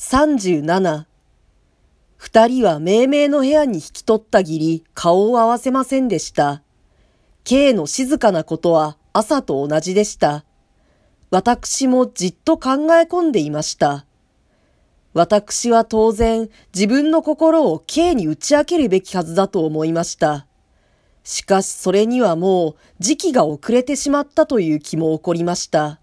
37二人は命名の部屋に引き取ったぎり顔を合わせませんでした。K の静かなことは朝と同じでした。私もじっと考え込んでいました。私は当然自分の心を K に打ち明けるべきはずだと思いました。しかしそれにはもう時期が遅れてしまったという気も起こりました。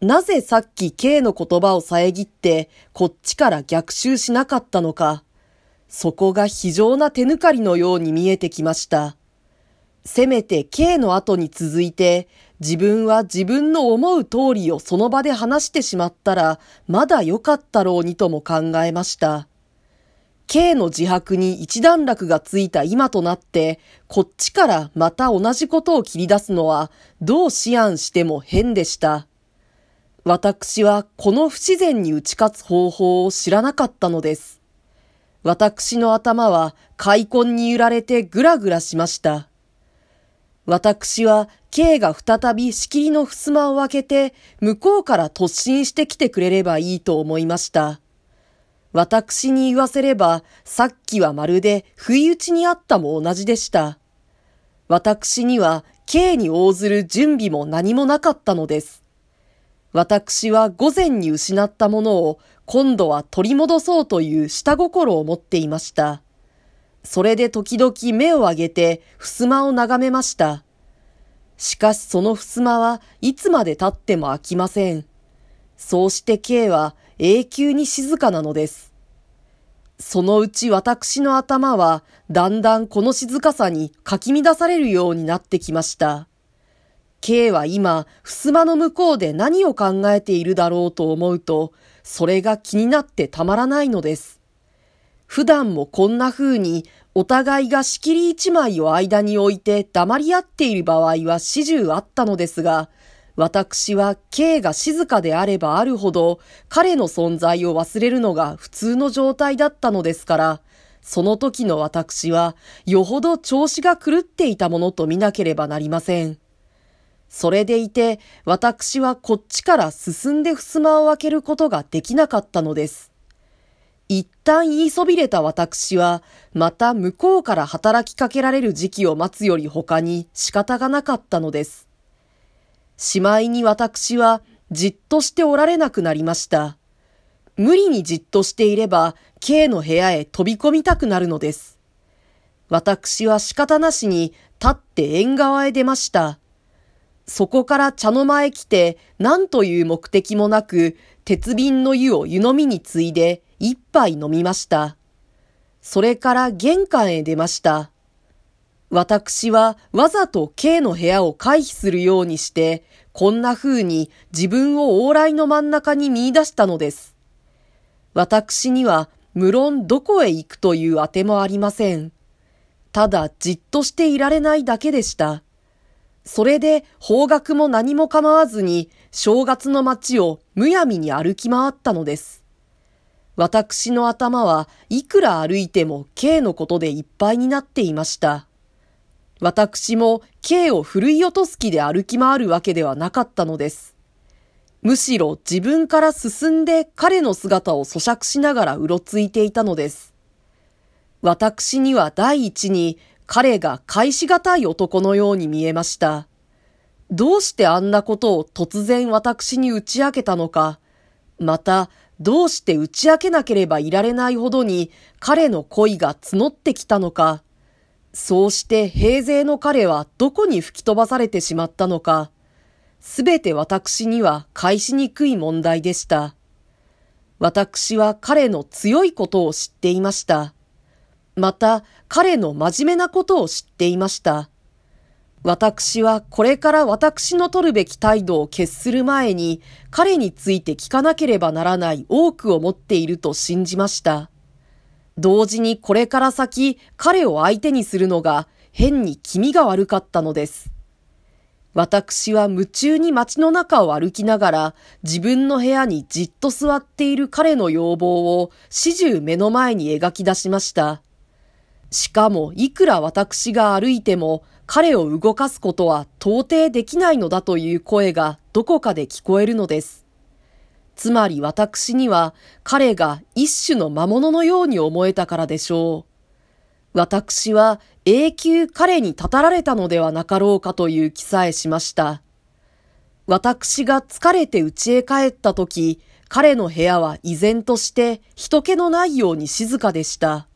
なぜさっき K の言葉を遮ってこっちから逆襲しなかったのか。そこが非常な手抜かりのように見えてきました。せめて K の後に続いて自分は自分の思う通りをその場で話してしまったらまだ良かったろうにとも考えました。K の自白に一段落がついた今となって、こっちからまた同じことを切り出すのは、どう思案しても変でした。私はこの不自然に打ち勝つ方法を知らなかったのです。私の頭は開墾に揺られてぐらぐらしました。私は K が再び仕切りの襖を開けて向こうから突進してきてくれればいいと思いました。私に言わせればさっきはまるで不意打ちにあったも同じでした。私には K に応ずる準備も何もなかったのです。私は午前に失ったものを今度は取り戻そうという下心を持っていました。それで時々目を上げて襖を眺めました。しかしその襖はいつまで経っても開きません。そうして K は永久に静かなのです。そのうち私の頭はだんだんこの静かさにかき乱されるようになってきました。K は今、襖の向こうで何を考えているだろうと思うと、それが気になってたまらないのです。普段もこんな風に、お互いが仕切り一枚を間に置いて黙り合っている場合は始終あったのですが、私は K が静かであればあるほど、彼の存在を忘れるのが普通の状態だったのですから、その時の私は、よほど調子が狂っていたものと見なければなりません。それでいて、私はこっちから進んで襖を開けることができなかったのです。一旦言いそびれた私は、また向こうから働きかけられる時期を待つより他に仕方がなかったのです。しまいに私はじっとしておられなくなりました。無理にじっとしていれば、K の部屋へ飛び込みたくなるのです。私は仕方なしに立って縁側へ出ました。そこから茶の間へ来て、何という目的もなく、鉄瓶の湯を湯飲みについで、一杯飲みました。それから玄関へ出ました。私はわざと K の部屋を回避するようにして、こんな風に自分を往来の真ん中に見出したのです。私には無論どこへ行くというあてもありません。ただじっとしていられないだけでした。それで方角も何も構わずに正月の街をむやみに歩き回ったのです。私の頭はいくら歩いても K のことでいっぱいになっていました。私も K を振るい落とす気で歩き回るわけではなかったのです。むしろ自分から進んで彼の姿を咀嚼しながらうろついていたのです。私には第一に彼が返しがたい男のように見えました。どうしてあんなことを突然私に打ち明けたのか、また、どうして打ち明けなければいられないほどに彼の恋が募ってきたのか、そうして平勢の彼はどこに吹き飛ばされてしまったのか、すべて私には返しにくい問題でした。私は彼の強いことを知っていました。また彼の真面目なことを知っていました。私はこれから私の取るべき態度を決する前に彼について聞かなければならない多くを持っていると信じました。同時にこれから先彼を相手にするのが変に気味が悪かったのです。私は夢中に街の中を歩きながら自分の部屋にじっと座っている彼の要望を始終目の前に描き出しました。しかもいくら私が歩いても彼を動かすことは到底できないのだという声がどこかで聞こえるのです。つまり私には彼が一種の魔物のように思えたからでしょう。私は永久彼にたたられたのではなかろうかという気さえしました。私が疲れて家へ帰った時、彼の部屋は依然として人気のないように静かでした。